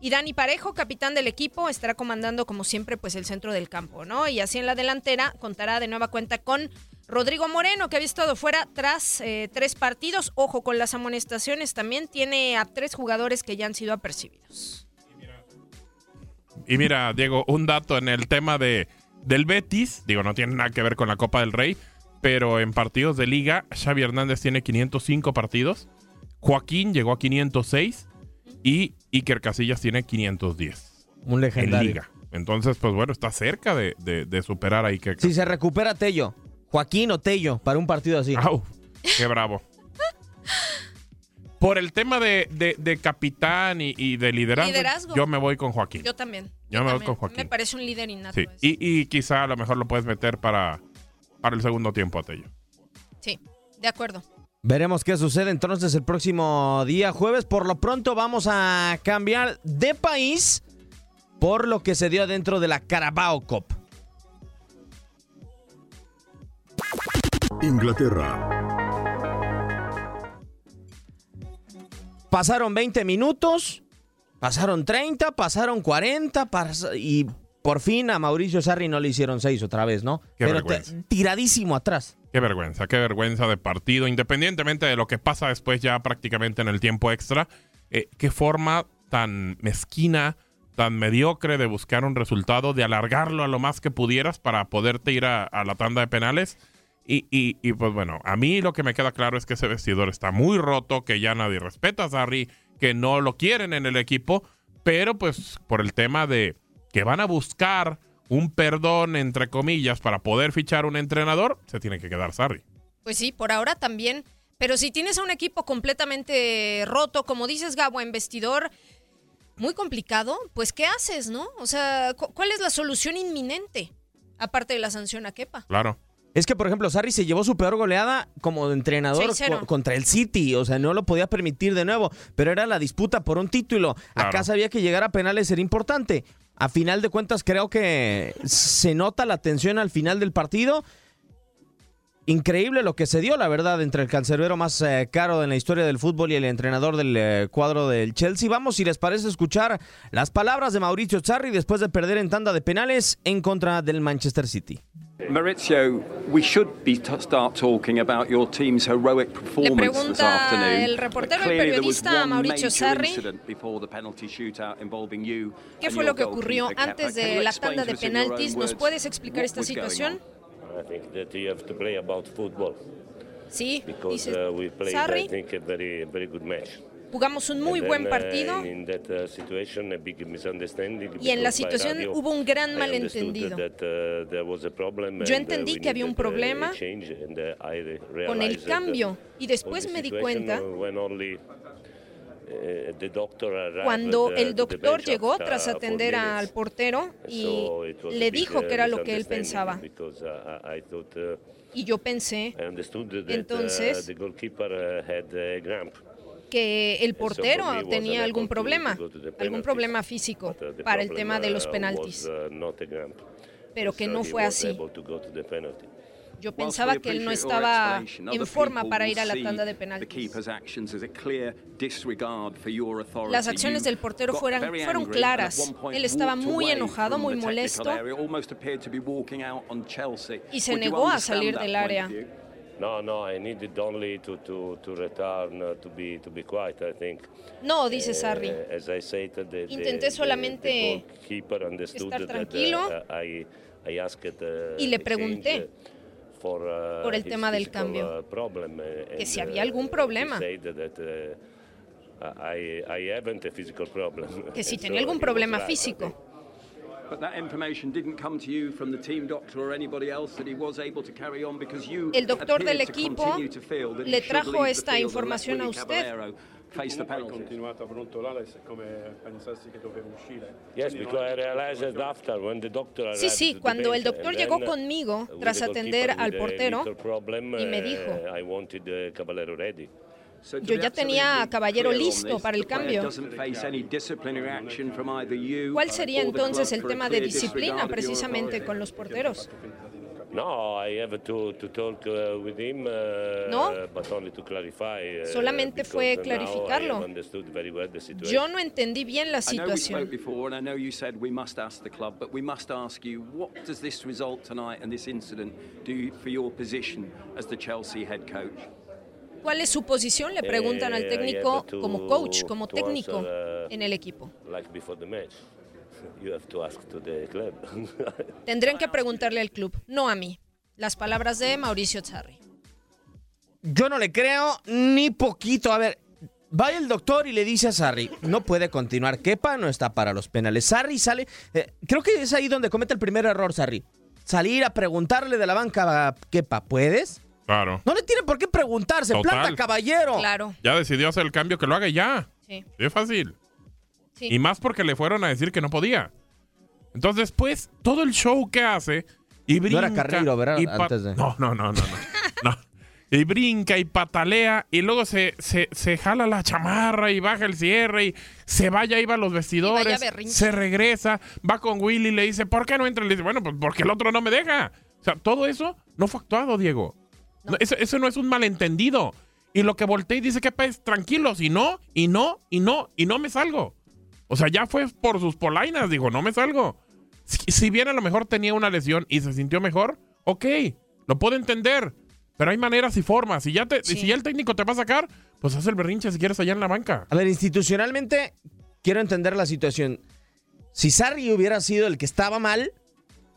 Y Dani Parejo, capitán del equipo, estará comandando como siempre pues el centro del campo, ¿no? Y así en la delantera contará de nueva cuenta con Rodrigo Moreno, que había estado fuera tras eh, tres partidos. Ojo con las amonestaciones, también tiene a tres jugadores que ya han sido apercibidos. Y mira, Diego, un dato en el tema de, del Betis, digo, no tiene nada que ver con la Copa del Rey, pero en partidos de liga, Xavi Hernández tiene 505 partidos, Joaquín llegó a 506 y Iker Casillas tiene 510. Un legendario. En liga. Entonces, pues bueno, está cerca de, superar a Iker. Si se recupera Tello, Joaquín o Tello, para un partido así. ¡Au! ¡Qué bravo! Por el tema de, de, capitán y, de liderazgo, yo me voy con Joaquín. Yo también. Yo, me voy con Joaquín. Me parece un líder innato. Sí. Y, y, quizá a lo mejor lo puedes meter para, para el segundo tiempo a Tello. Sí, de acuerdo. Veremos qué sucede entonces el próximo día jueves. Por lo pronto vamos a cambiar de país por lo que se dio dentro de la Carabao Cup. Inglaterra. Pasaron 20 minutos, pasaron 30, pasaron 40 y por fin a Mauricio Sarri no le hicieron 6 otra vez, ¿no? Qué Pero vergüenza. tiradísimo atrás. Qué vergüenza, qué vergüenza de partido, independientemente de lo que pasa después ya prácticamente en el tiempo extra. Eh, qué forma tan mezquina, tan mediocre de buscar un resultado, de alargarlo a lo más que pudieras para poderte ir a la tanda de penales y, y, pues bueno, a mí lo que me queda claro es que ese vestidor está muy roto, que ya nadie respeta a Sarri, que no lo quieren en el equipo, pero pues por el tema de que van a buscar un perdón, entre comillas, para poder fichar un entrenador, se tiene que quedar Sarri. Pues sí, por ahora también. Pero si tienes a un equipo completamente roto, como dices Gabo, en vestidor, muy complicado, pues ¿qué haces, no? O sea, ¿cuál es la solución inminente? Aparte de la sanción a Kepa. Claro. Es que, por ejemplo, Sarri se llevó su peor goleada como entrenador contra el City. O sea, no lo podía permitir de nuevo. Pero era la disputa por un título. Acá sabía que llegar a penales era importante. A final de cuentas, creo que se nota la tensión al final del partido increíble lo que se dio, la verdad, entre el cancerbero más eh, caro en la historia del fútbol y el entrenador del eh, cuadro del Chelsea. Vamos, si les parece, escuchar las palabras de Mauricio Sarri después de perder en tanda de penales en contra del Manchester City. Maurizio, we should be start talking about your team's heroic performance this afternoon. el reportero y periodista Mauricio Sarri qué fue lo que ocurrió antes de la tanda de penaltis. ¿Nos puedes explicar esta situación? I think that you have to play about football. Sí, because uh, we played, Sarri. I think, a very, very good match. Jugamos un muy buen uh, partido. y en la situación hubo un gran malentendido. Uh, Yo entendí que había un problema con el cambio y después me di cuenta cuando el doctor llegó tras atender al portero y le dijo que era lo que él pensaba. Uh, uh, y yo pensé, uh, entonces, que el portero tenía algún problema, algún problema físico para el tema de los penaltis. Pero que no fue así. Yo pensaba que él no estaba en forma para ir a la tanda de penaltis. Las acciones del portero fueron, fueron claras. Él estaba muy enojado, muy molesto y se negó a salir del área. No, dice Sarri. Uh, as I said, the, Intenté solamente estar tranquilo uh, asked, uh, y le pregunté for, uh, por el tema del cambio, uh, problem, uh, que si había uh, algún problema, uh, I, I haven't a physical problem. que si tenía so algún problema físico. think. But that information didn't come to you from the team doctor or anybody else that he was able to carry on because you El doctor del equipo le trajo esta información a usted. Face the penalty. continuato a brontolare siccome pensassi che dovevo uscire. Yes, because I realized after when the doctor Sí, arrived sí, cuando el doctor llegó conmigo uh, tras atender al portero y me uh, dijo, I wanted uh, Caballero ready. Yo ya tenía a Caballero listo this, para el cambio. doesn't face any disciplinary action from either you ¿Cuál sería entonces el tema de disciplina precisamente con los porteros? No, I have to, to talk uh, with him, uh, No. but only to clarify. uh, Solamente fue clarificarlo. have understood very well the situation. Yo no entendí bien la I know we spoke situación. before, and I know you said we must ask the club, but we must ask you, what does this result tonight and this incident do for your position as the Chelsea head coach? ¿Cuál es su posición? Le preguntan al Eh, técnico como coach, como técnico answer, uh, en el equipo. Like before the match, you have to ask to the club. Tendrían que preguntarle al club, no a mí. Las palabras de Mauricio Sarri. Yo no le creo ni poquito. A ver, va el doctor y le dice a Sarri, no puede continuar. Kepa no está para los penales. Sarri sale. eh, creo que es ahí donde comete el primer error, Sarri. Salir a preguntarle de la banca a Kepa, ¿puedes? Claro. No le tiene por qué preguntarse. Total. Planta, caballero. Claro. Ya decidió hacer el cambio, que lo haga ya. Sí. Es fácil. Sí. Y más porque le fueron a decir que no podía. Entonces, después, todo el show que hace y brinca. era Carreiro, ¿verdad? y pa- Antes de- No, no, no, no. no. No. Y brinca y patalea y luego se, se, se jala la chamarra y baja el cierre y se vaya, iba a los vestidores, se regresa, va con Willy y le dice, ¿por qué no entra? Le dice, bueno, pues porque el otro no me deja. O sea, todo eso no fue actuado, Diego. No, eso, eso no es un malentendido. Y lo que volteé y dice que pues tranquilos, y no, y no, y no, y no me salgo. O sea, ya fue por sus polainas, digo, no me salgo. Si, si bien a lo mejor tenía una lesión y se sintió mejor, ok, lo puedo entender. Pero hay maneras y formas. Si ya, te, Sí. si ya el técnico te va a sacar, pues haz el berrinche si quieres allá en la banca. A ver, institucionalmente, quiero entender la situación. Si Sarri hubiera sido el que estaba mal,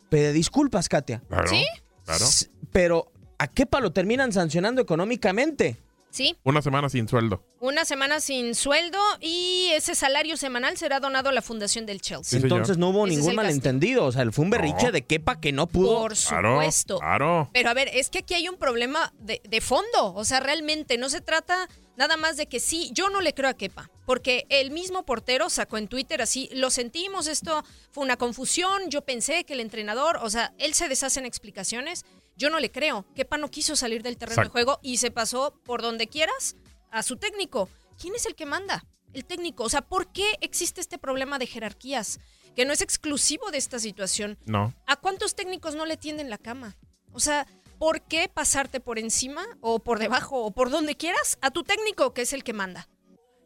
pide disculpas, Katia. Claro. ¿Sí? Claro. Pero a Kepa lo terminan sancionando económicamente. Sí, Una semana sin sueldo. una semana sin sueldo y ese salario semanal será donado a la fundación del Chelsea. Sí. Entonces no hubo ningún malentendido. O sea, fue un berrinche No. de Kepa que no pudo. Por Claro, supuesto. claro. Pero a ver, es que aquí hay un problema de, de fondo. O sea, realmente no se trata nada más de que sí, yo no le creo a Kepa. Porque el mismo portero sacó en Twitter así, lo sentimos, esto fue una confusión, yo pensé que el entrenador, o sea, él se deshace en explicaciones. Yo no le creo. Kepa no quiso salir del terreno de juego y se pasó por donde quieras a su técnico. ¿Quién es el que manda? El técnico. O sea, ¿por qué existe este problema de jerarquías? Que no es exclusivo de esta situación. No. ¿A cuántos técnicos no le tienden la cama? O sea, ¿por qué pasarte por encima o por debajo o por donde quieras a tu técnico, que es el que manda?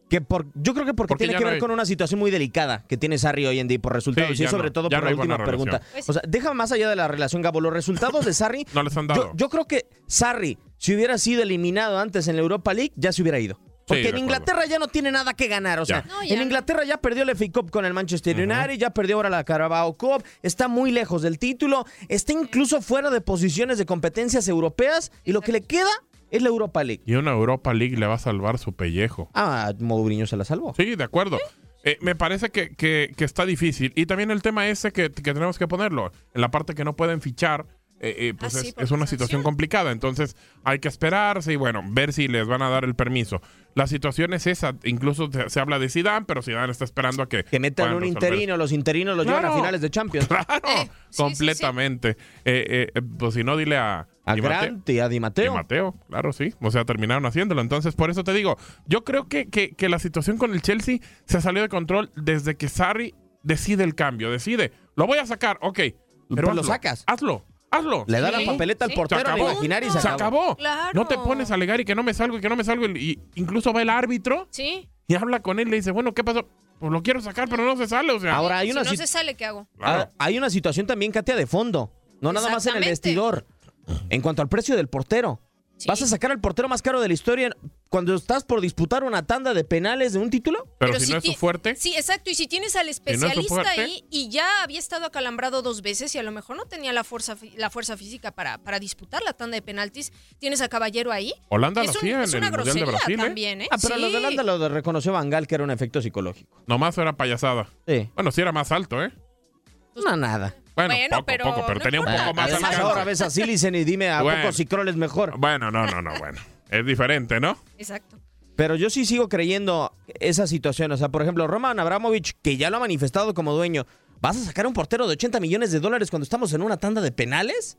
Que por, yo creo que porque, Porque tiene que no ver hay- con una situación muy delicada que tiene Sarri hoy en día y por resultados. Sí, y sobre no, todo por no la última pregunta. relación. Pues- O sea, deja más allá de la relación, Gabo. Los resultados de Sarri. No les han dado. Yo, yo creo que Sarri, si hubiera sido eliminado antes en la Europa League, ya se hubiera ido. Porque en. Inglaterra ya no tiene nada que ganar. O sea, Ya. No, ya en. Inglaterra ya perdió el FA Cup con el Manchester United, ya perdió ahora la Carabao Cup, está muy lejos del título, está incluso fuera de posiciones de competencias europeas y lo que le queda es la Europa League. Y una Europa League le va a salvar su pellejo. Ah, Mourinho se la salvó. Sí, de acuerdo. Eh, me parece que, que- que está difícil. Y también el tema ese que, que tenemos que ponerlo. En la parte que no pueden fichar, eh, eh, pues Ah, es, una situación complicada. Entonces hay que esperarse y bueno, ver si les van a dar el permiso. La situación es esa. Incluso se, se habla de Zidane, pero Zidane está esperando a que... Que metan un resolver. interino, los interinos los llevan a finales de Champions. Claro, Eh, sí, sí, completamente. Eh, eh, pues si no, dile a... A Di Mateo. Grant y a Di Mateo. Mateo, claro, sí. O sea, terminaron haciéndolo. Entonces, por eso te digo, yo creo que, que- que la situación con el Chelsea se salió de control desde que Sarri decide el cambio. Decide, lo voy a sacar, ok. Pero Pues lo sacas. Hazlo, hazlo. Le da Sí, la papeleta al sí. portero imaginar y Se se acabó. acabó. Claro. No te pones a alegar y que no me salgo y que no me salgo. Y, incluso va el árbitro Sí. y habla con él y le dice, bueno, ¿qué pasó? Pues lo quiero sacar, pero no se sale. O sea, Ahora hay si una, no sit- se sale, ¿qué hago? claro. ah, hay una situación también, Katia, de fondo. No nada más en el vestidor. En cuanto al precio del portero. ¿Vas a sacar al portero más caro de la historia cuando estás por disputar una tanda de penales de un título? Pero, si, no es ti- fuerte. Sí, exacto. Y si tienes al no es su especialista ahí y ya había estado acalambrado dos veces y a lo mejor no tenía la fuerza, fi- la fuerza física para, para disputar la tanda de penaltis, tienes a Caballero ahí. Holanda Es lo un- hacía en es el una Mundial de grosería Brasil, ¿eh? también, ¿eh? Ah, pero lo Sí. de Holanda lo reconoció Van Gaal que era un efecto psicológico. Nomás era payasada. Sí. Bueno, sí era más alto, ¿eh? No, nada. Bueno, Bueno, poco, pero poco, pero no tenía un poco más alcance. ahora ves a Silicen y dime a Bueno. poco si Kroll es mejor. Bueno, no, no, no, bueno. Es diferente, ¿no? Exacto. Pero yo sí sigo creyendo esa situación. O sea, por ejemplo, Roman Abramovich, que ya lo ha manifestado como dueño, ¿vas a sacar a un portero de 80 millones de dólares cuando estamos en una tanda de penales?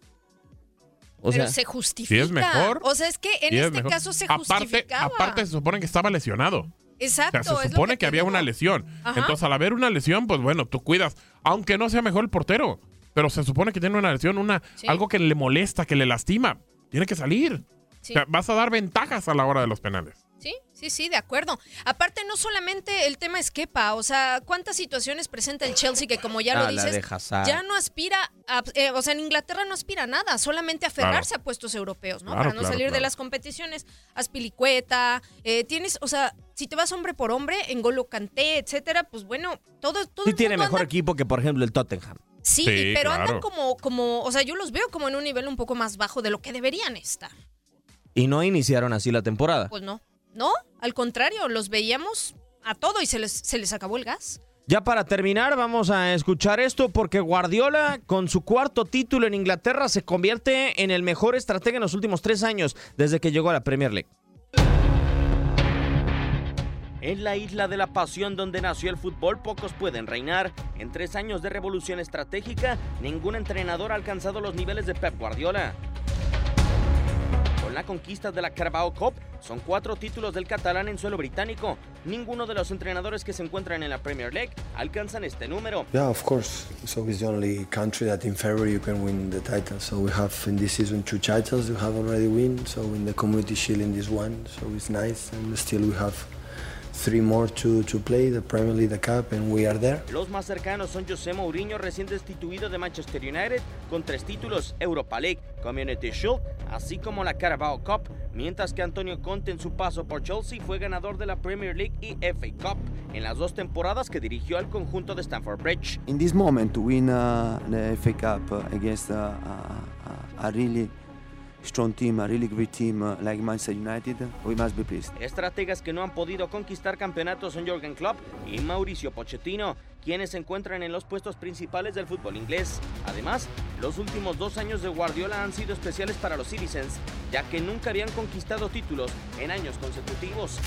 O pero sea, se justifica. es mejor. O sea, es que en este caso se aparte, justificaba. aparte se supone que estaba lesionado. Exacto. O sea, se supone que, había una lesión. Ajá. Entonces, al haber una lesión, pues bueno, tú cuidas. Aunque no sea mejor el portero. Pero se supone que tiene una lesión, una, Sí. algo que le molesta, que le lastima. Tiene que salir. Sí. O sea, vas a dar ventajas a la hora de los penales. Sí, sí, sí, de acuerdo. Aparte, no solamente el tema es Kepa, o sea, ¿cuántas situaciones presenta el Chelsea que, como ya Ah, lo la dices, ya no aspira, a- eh, o sea, en Inglaterra no aspira a nada, solamente a aferrarse a puestos europeos, ¿no? Claro, Para no claro, salir de las competiciones. Aspilicueta, eh, tienes, o sea, si te vas hombre por hombre, en Golo Canté, etcétera, pues bueno, todo, todo sí el tiene mundo mejor anda- equipo que, por ejemplo, el Tottenham. Sí, Sí, pero andan como, como, o sea, yo los veo como en un nivel un poco más bajo de lo que deberían estar. Y no iniciaron así la temporada. Pues no, no, al contrario, los veíamos a todo y se les, se les acabó el gas. Ya para terminar, vamos a escuchar esto porque Guardiola, con su cuarto título en Inglaterra, se convierte en el mejor estratega en los últimos tres años desde que llegó a la Premier League. En la isla de la pasión donde nació el fútbol, pocos pueden reinar. En tres años de revolución estratégica, ningún entrenador ha alcanzado los niveles de Pep Guardiola. Con la conquista de la Carabao Cup, son cuatro títulos del catalán en suelo británico. Ninguno de los entrenadores que se encuentran en la Premier League alcanzan este número. Yeah, of course. So it's the only country that in February you can win the title. So we have in this season two titles you have already win. So in the Community Shield in this one, so it's nice. And still we have three more to, to play, the Premier League, the Cup, and we are there. Los más cercanos son José Mourinho, recién destituido de Manchester United, con tres títulos, Europa League, Community Shield, así como la Carabao Cup, mientras que Antonio Conte en su paso por Chelsea fue ganador de la Premier League y FA Cup, en las dos temporadas que dirigió al conjunto de Stamford Bridge. in this moment to win uh, the FA Cup uh, against uh, a, a, a really strong team, a really great team uh, like Manchester United, we must be pleased. Estrategas que no han podido conquistar campeonatos son Jürgen Klopp y Mauricio Pochettino, quienes se encuentran en los puestos principales del fútbol inglés. Además, los últimos dos años de Guardiola han sido especiales para los Citizens, ya que nunca habían conquistado títulos en años consecutivos.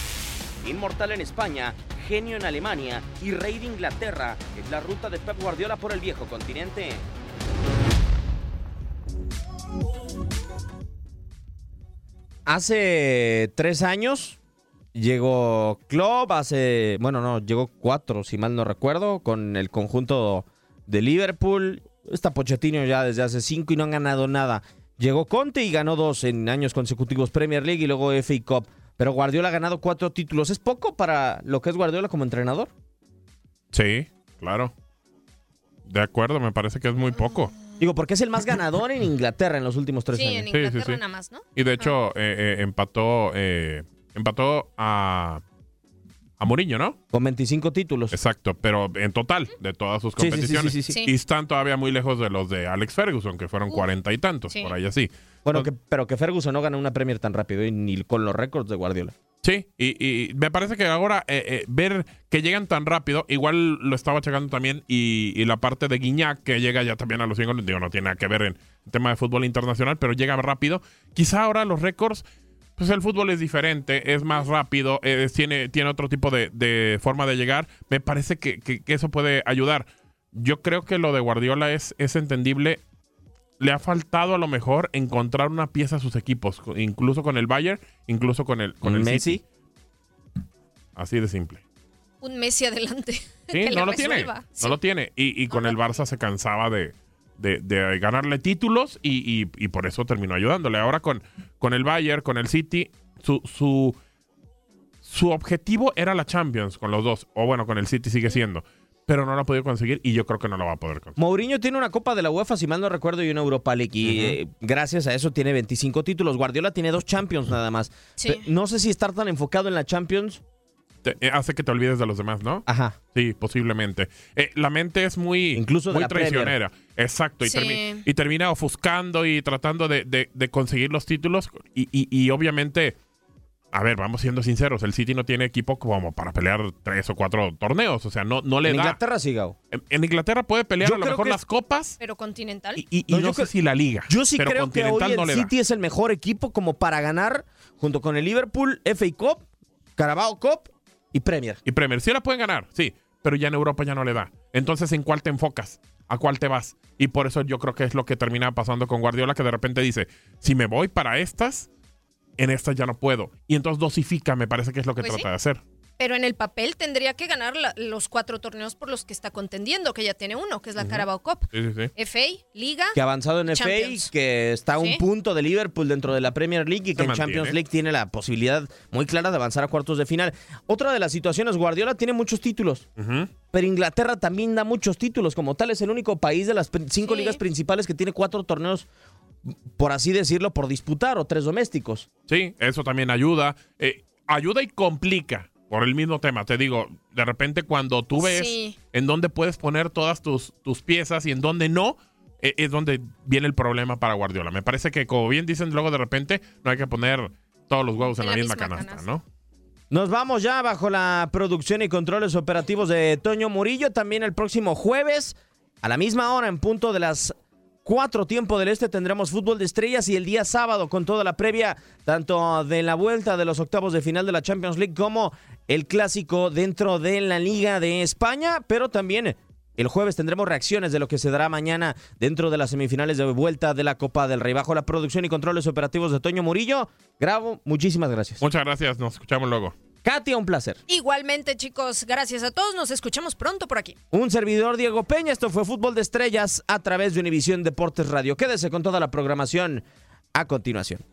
Inmortal en España, genio en Alemania y rey de Inglaterra es la ruta de Pep Guardiola por el viejo continente. Hace tres años llegó Klopp, hace, bueno, no, llegó cuatro, si mal no recuerdo, con el conjunto de Liverpool. Está Pochettino ya desde hace cinco y no han ganado nada. Llegó Conte y ganó dos en años consecutivos Premier League y luego FA Cup. Pero Guardiola ha ganado cuatro títulos. ¿Es poco para lo que es Guardiola como entrenador? Sí, claro. De acuerdo, me parece que es muy poco. Digo, porque es el más ganador en Inglaterra en los últimos tres Sí, años. en Sí, sí, Inglaterra sí. nada más, ¿no? Y de hecho, eh, eh, empató, eh, empató a, a Mourinho, ¿no? Con 25 títulos. Exacto, pero en total, de todas sus Sí, sí, sí, competiciones. sí, sí, sí. Y están todavía muy lejos de los de Alex Ferguson, que fueron cuarenta y tantos, sí. por ahí así. Bueno, que, pero que Ferguson no gana una Premier tan rápido y ni con los récords de Guardiola. Sí, y, y me parece que ahora eh, eh, ver que llegan tan rápido, igual lo estaba checando también, y, y la parte de Guiñac, que llega ya también a los 100 goles, digo, no tiene nada que ver en el tema de fútbol internacional, pero llega rápido. Quizá ahora los récords, pues el fútbol es diferente, es más rápido, eh, tiene, tiene otro tipo de, de forma de llegar. Me parece que, que- que eso puede ayudar. Yo creo que lo de Guardiola es, es entendible. Le ha faltado a lo mejor encontrar una pieza a sus equipos, incluso con el Bayern, incluso con el, con el Messi. City. Así de simple. Un Messi adelante. Sí, no lo tiene. No lo tiene. Y, y con el Barça se cansaba de, de- de ganarle títulos y, y- y por eso terminó ayudándole. Ahora con, con el Bayern, con el City, su, su, su objetivo era la Champions con los dos. O bueno, con el City sigue siendo. Pero no lo ha podido conseguir y yo creo que no lo va a poder conseguir. Mourinho tiene una Copa de la UEFA, si mal no recuerdo, y una Europa League. Y eh, gracias a eso tiene 25 títulos. Guardiola tiene dos Champions nada más. Sí. No sé si estar tan enfocado en la Champions. Te- eh, hace que te olvides de los demás, ¿no? Ajá. Sí, posiblemente. Eh, la mente es muy, Incluso muy Premier. traicionera. Exacto. Y, Sí. termi- y termina ofuscando y tratando de, de- de conseguir los títulos. Y, y- y obviamente, a ver, vamos siendo sinceros, el City no tiene equipo como para pelear tres o cuatro torneos. O sea, no, no le En da. Inglaterra sí, Gao. En, en Inglaterra puede pelear Yo a lo mejor las copas Pero continental. y, y- y No, no, yo sé creo- si la liga. Yo sí pero creo que hoy el no le da. City es el mejor equipo como para ganar, junto con el Liverpool, FA Cup, Carabao Cup y Premier. Y Premier, sí la pueden ganar, sí, pero ya en Europa ya no le da. Entonces, ¿en cuál te enfocas? ¿A cuál te vas? Y por eso yo creo que es lo que termina pasando con Guardiola, que de repente dice, si me voy para estas, en estas ya no puedo. Y entonces dosifica, me parece que es lo que Pues trata sí. de hacer. Pero en el papel tendría que ganar la- los cuatro torneos por los que está contendiendo, que ya tiene uno, que es la Carabao Cup. Sí, sí, sí. FA, Liga. Que ha avanzado en Champions. FA, que está a un Sí. punto de Liverpool dentro de la Premier League y que Se en mantiene. Champions League tiene la posibilidad muy clara de avanzar a cuartos de final. Otra de las situaciones, Guardiola tiene muchos títulos. Pero Inglaterra también da muchos títulos. Como tal, es el único país de las cinco Sí. ligas principales que tiene cuatro torneos, por así decirlo, por disputar o tres domésticos. Sí, eso también ayuda. Eh, ayuda y complica por el mismo tema. Te digo, de repente cuando tú ves Sí. en dónde puedes poner todas tus, tus piezas y en dónde no, eh, es donde viene el problema para Guardiola. Me parece que, como bien dicen luego de repente, no hay que poner todos los huevos en, la, misma, canasta, canasta. ¿no? Nos vamos ya bajo la producción y controles operativos de Toño Murillo. También el próximo jueves, a la misma hora, en punto de las 4 tiempo del este, tendremos fútbol de estrellas y el día sábado con toda la previa, tanto de la vuelta de los octavos de final de la Champions League como el clásico dentro de la Liga de España, pero también el jueves tendremos reacciones de lo que se dará mañana dentro de las semifinales de vuelta de la Copa del Rey. Bajo la producción y controles operativos de Toño Murillo, Grabo, muchísimas gracias. Muchas gracias, nos escuchamos luego. Katia, un placer. Igualmente, chicos, gracias a todos. Nos escuchamos pronto por aquí. Un servidor Diego Peña, esto fue Fútbol de Estrellas a través de Univisión Deportes Radio. Quédese con toda la programación a continuación.